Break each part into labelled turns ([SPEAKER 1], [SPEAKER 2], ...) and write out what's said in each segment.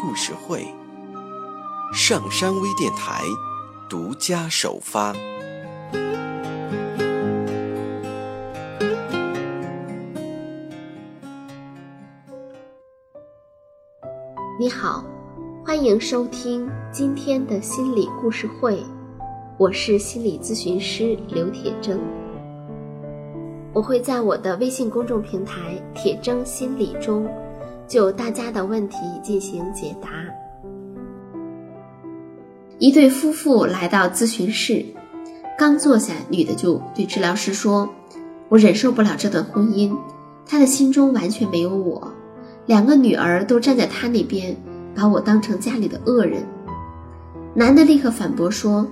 [SPEAKER 1] 故事会，上山微电台独家首发。
[SPEAKER 2] 你好，欢迎收听今天的心理故事会，我是心理咨询师刘铁铮。我会在我的微信公众平台“铁铮心理”中，就大家的问题进行解答。一对夫妇来到咨询室，刚坐下，女的就对治疗师说：“我忍受不了这段婚姻，他的心中完全没有我，两个女儿都站在他那边，把我当成家里的恶人。”男的立刻反驳说：“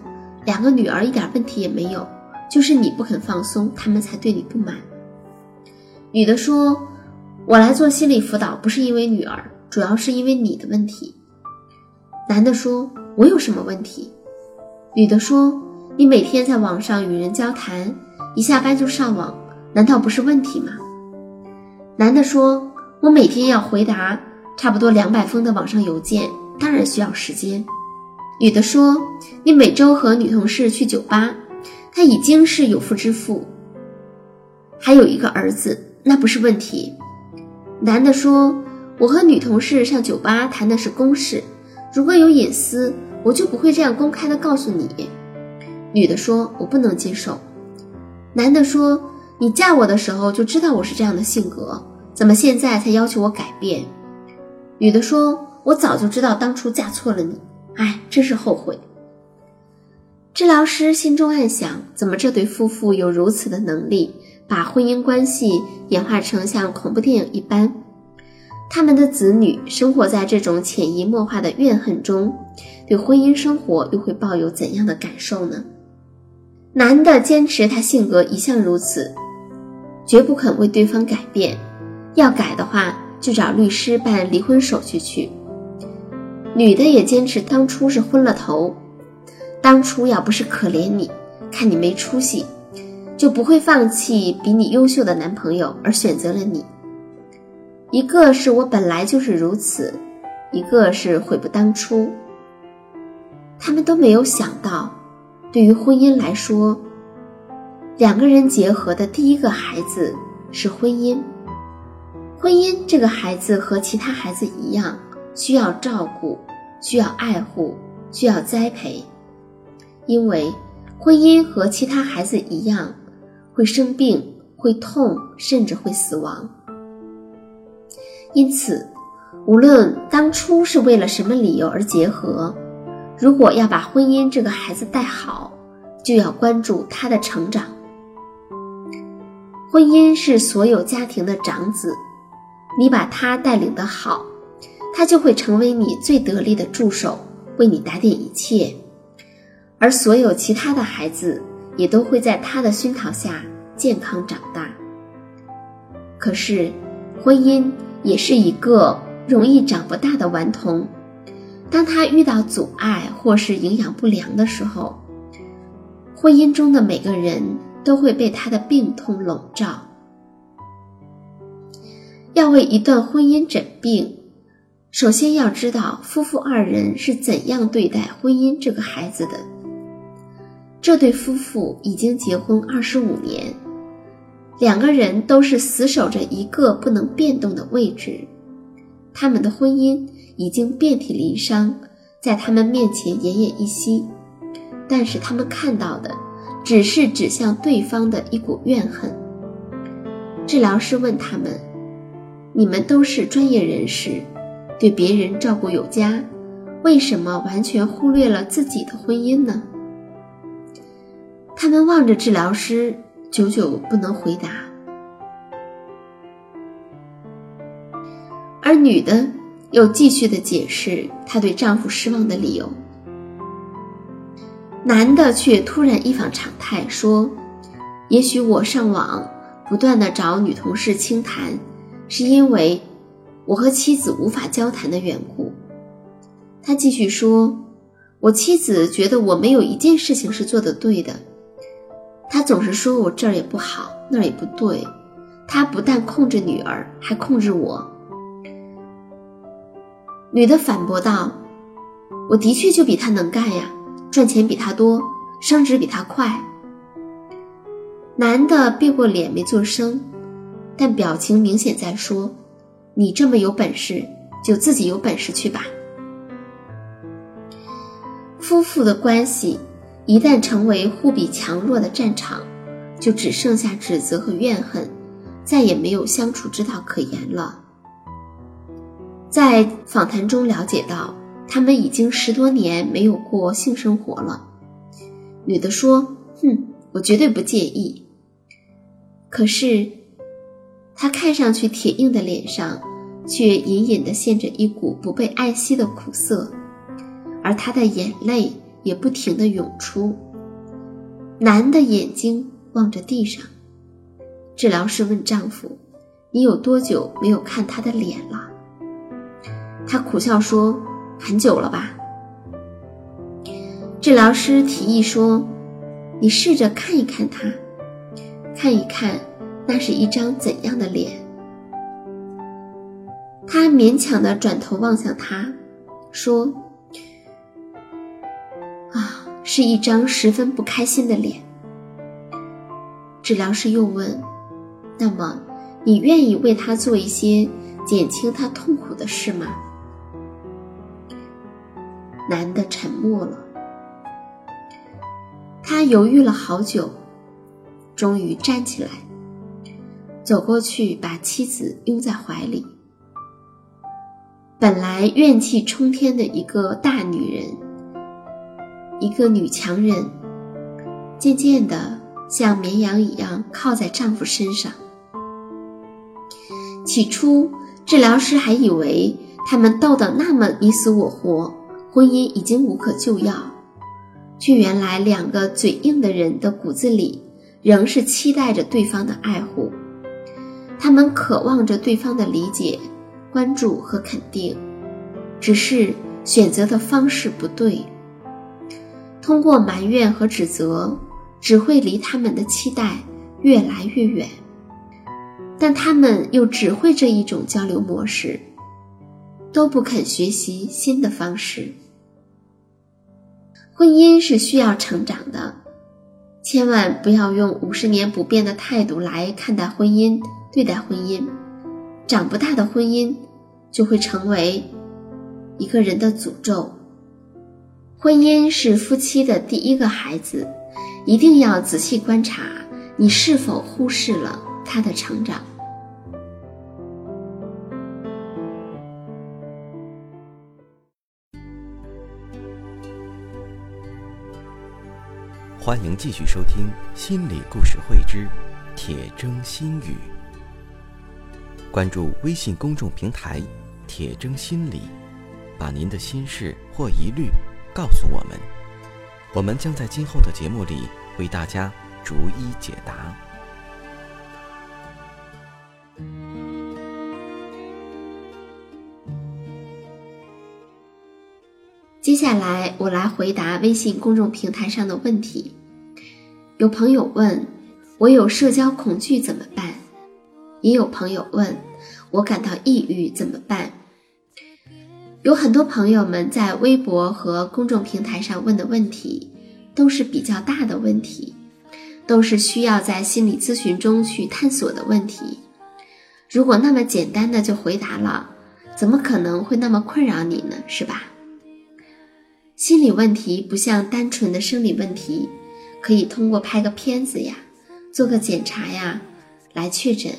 [SPEAKER 2] 两个女儿一点问题也没有。”就是你不肯放松，他们才对你不满。女的说：“我来做心理辅导不是因为女儿，主要是因为你的问题。”男的说：“我有什么问题？”女的说：“你每天在网上与人交谈，一下班就上网，难道不是问题吗？”男的说：“我每天要回答差不多两百封的网上邮件，当然需要时间。”女的说：“你每周和女同事去酒吧。”他已经是有妇之夫，还有一个儿子，那不是问题。男的说：“我和女同事上酒吧谈的是公事，如果有隐私，我就不会这样公开的告诉你。”女的说：“我不能接受。”男的说：“你嫁我的时候就知道我是这样的性格，怎么现在才要求我改变？”女的说：“我早就知道当初嫁错了你，哎，真是后悔。”治疗师心中暗想：怎么这对夫妇有如此的能力，把婚姻关系演化成像恐怖电影一般？他们的子女生活在这种潜移默化的怨恨中，对婚姻生活又会抱有怎样的感受呢？男的坚持他性格一向如此，绝不肯为对方改变，要改的话就找律师办离婚手续去。女的也坚持当初是昏了头。当初要不是可怜你，看你没出息，就不会放弃比你优秀的男朋友而选择了你。一个是我本来就是如此，一个是悔不当初。他们都没有想到，对于婚姻来说，两个人结合的第一个孩子是婚姻。婚姻这个孩子和其他孩子一样，需要照顾，需要爱护，需要栽培。因为婚姻和其他孩子一样，会生病、会痛，甚至会死亡。因此，无论当初是为了什么理由而结合，如果要把婚姻这个孩子带好，就要关注他的成长。婚姻是所有家庭的长子，你把他带领的好，他就会成为你最得力的助手，为你打点一切。而所有其他的孩子也都会在他的熏陶下健康长大。可是，婚姻也是一个容易长不大的顽童。当他遇到阻碍或是营养不良的时候，婚姻中的每个人都会被他的病痛笼罩。要为一段婚姻诊病，首先要知道夫妇二人是怎样对待婚姻这个孩子的。这对夫妇已经结婚二十五年，两个人都是死守着一个不能变动的位置，他们的婚姻已经遍体鳞伤，在他们面前奄奄一息。但是他们看到的只是指向对方的一股怨恨。治疗师问他们：“你们都是专业人士，对别人照顾有加，为什么完全忽略了自己的婚姻呢？”他们望着治疗师，久久不能回答。而女的又继续的解释她对丈夫失望的理由。男的却突然一反常态说：“也许我上网不断的找女同事倾谈，是因为我和妻子无法交谈的缘故。”他继续说：“我妻子觉得我没有一件事情是做的对的，他总是说我这儿也不好，那儿也不对。他不但控制女儿，还控制我。”女的反驳道：“我的确就比他能干呀。”赚钱比他多，升职比他快。男的别过脸没做声，但表情明显在说：“你这么有本事，就自己有本事去吧。”夫妇的关系一旦成为互比强弱的战场，就只剩下指责和怨恨，再也没有相处之道可言了。在访谈中了解到。他们已经十多年没有过性生活了。女的说：“哼，我绝对不介意。”可是，她看上去铁硬的脸上，却隐隐的现着一股不被爱惜的苦涩，而她的眼泪也不停的涌出。男的眼睛望着地上。治疗师问丈夫：“你有多久没有看他的脸了？”他苦笑说。很久了吧？治疗师提议说：“你试着看一看他，看一看那是一张怎样的脸。”他勉强的转头望向他，说：“，是一张十分不开心的脸。”治疗师又问：“那么，你愿意为他做一些减轻他痛苦的事吗？”男的沉默了，他犹豫了好久，终于站起来，走过去把妻子拥在怀里。本来怨气冲天的一个大女人，一个女强人，渐渐的像绵羊一样靠在丈夫身上。起初，治疗师还以为他们斗得那么你死我活。婚姻已经无可救药，却原来两个嘴硬的人的骨子里仍是期待着对方的爱护，他们渴望着对方的理解、关注和肯定，只是选择的方式不对。通过埋怨和指责，只会离他们的期待越来越远。但他们又只会这一种交流模式。都不肯学习新的方式。婚姻是需要成长的，千万不要用五十年不变的态度来看待婚姻、对待婚姻。长不大的婚姻就会成为一个人的诅咒。婚姻是夫妻的第一个孩子，一定要仔细观察你是否忽视了他的成长。
[SPEAKER 1] 欢迎继续收听《心理故事会之铁铮心语》。关注微信公众平台“铁铮心理”，把您的心事或疑虑告诉我们，我们将在今后的节目里为大家逐一解答。
[SPEAKER 2] 接下来，我来回答微信公众平台上的问题。有朋友问我有社交恐惧怎么办？也有朋友问我感到抑郁怎么办？有很多朋友们在微博和公众平台上问的问题，都是比较大的问题，都是需要在心理咨询中去探索的问题。如果那么简单的就回答了，怎么可能会那么困扰你呢？是吧？心理问题不像单纯的生理问题，可以通过拍个片子呀、做个检查呀来确诊。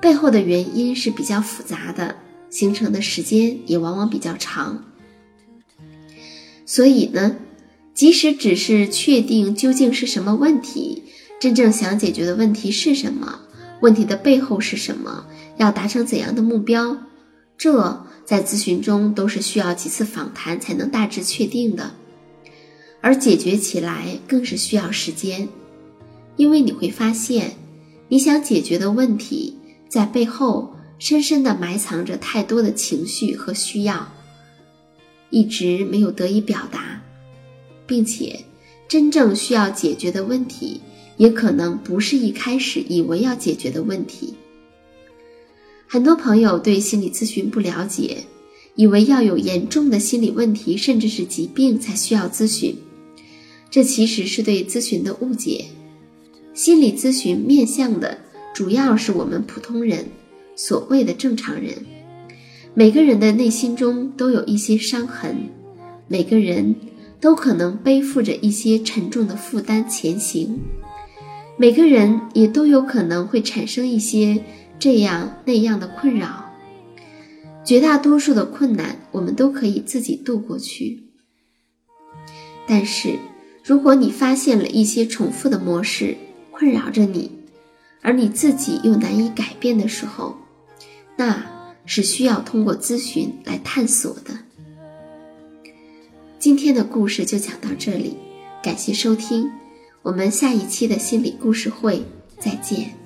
[SPEAKER 2] 背后的原因是比较复杂的，形成的时间也往往比较长。所以呢，即使只是确定究竟是什么问题，真正想解决的问题是什么，问题的背后是什么，要达成怎样的目标，这在咨询中都是需要几次访谈才能大致确定的，而解决起来更是需要时间，因为你会发现，你想解决的问题在背后深深的埋藏着太多的情绪和需要，一直没有得以表达，并且真正需要解决的问题，也可能不是一开始以为要解决的问题。很多朋友对心理咨询不了解，以为要有严重的心理问题，甚至是疾病才需要咨询。这其实是对咨询的误解。心理咨询面向的主要是我们普通人，所谓的正常人。每个人的内心中都有一些伤痕，每个人都可能背负着一些沉重的负担前行，每个人也都有可能会产生一些。这样那样的困扰，绝大多数的困难我们都可以自己度过去。但是，如果你发现了一些重复的模式困扰着你，而你自己又难以改变的时候，那是需要通过咨询来探索的。今天的故事就讲到这里，感谢收听，我们下一期的心理故事会再见。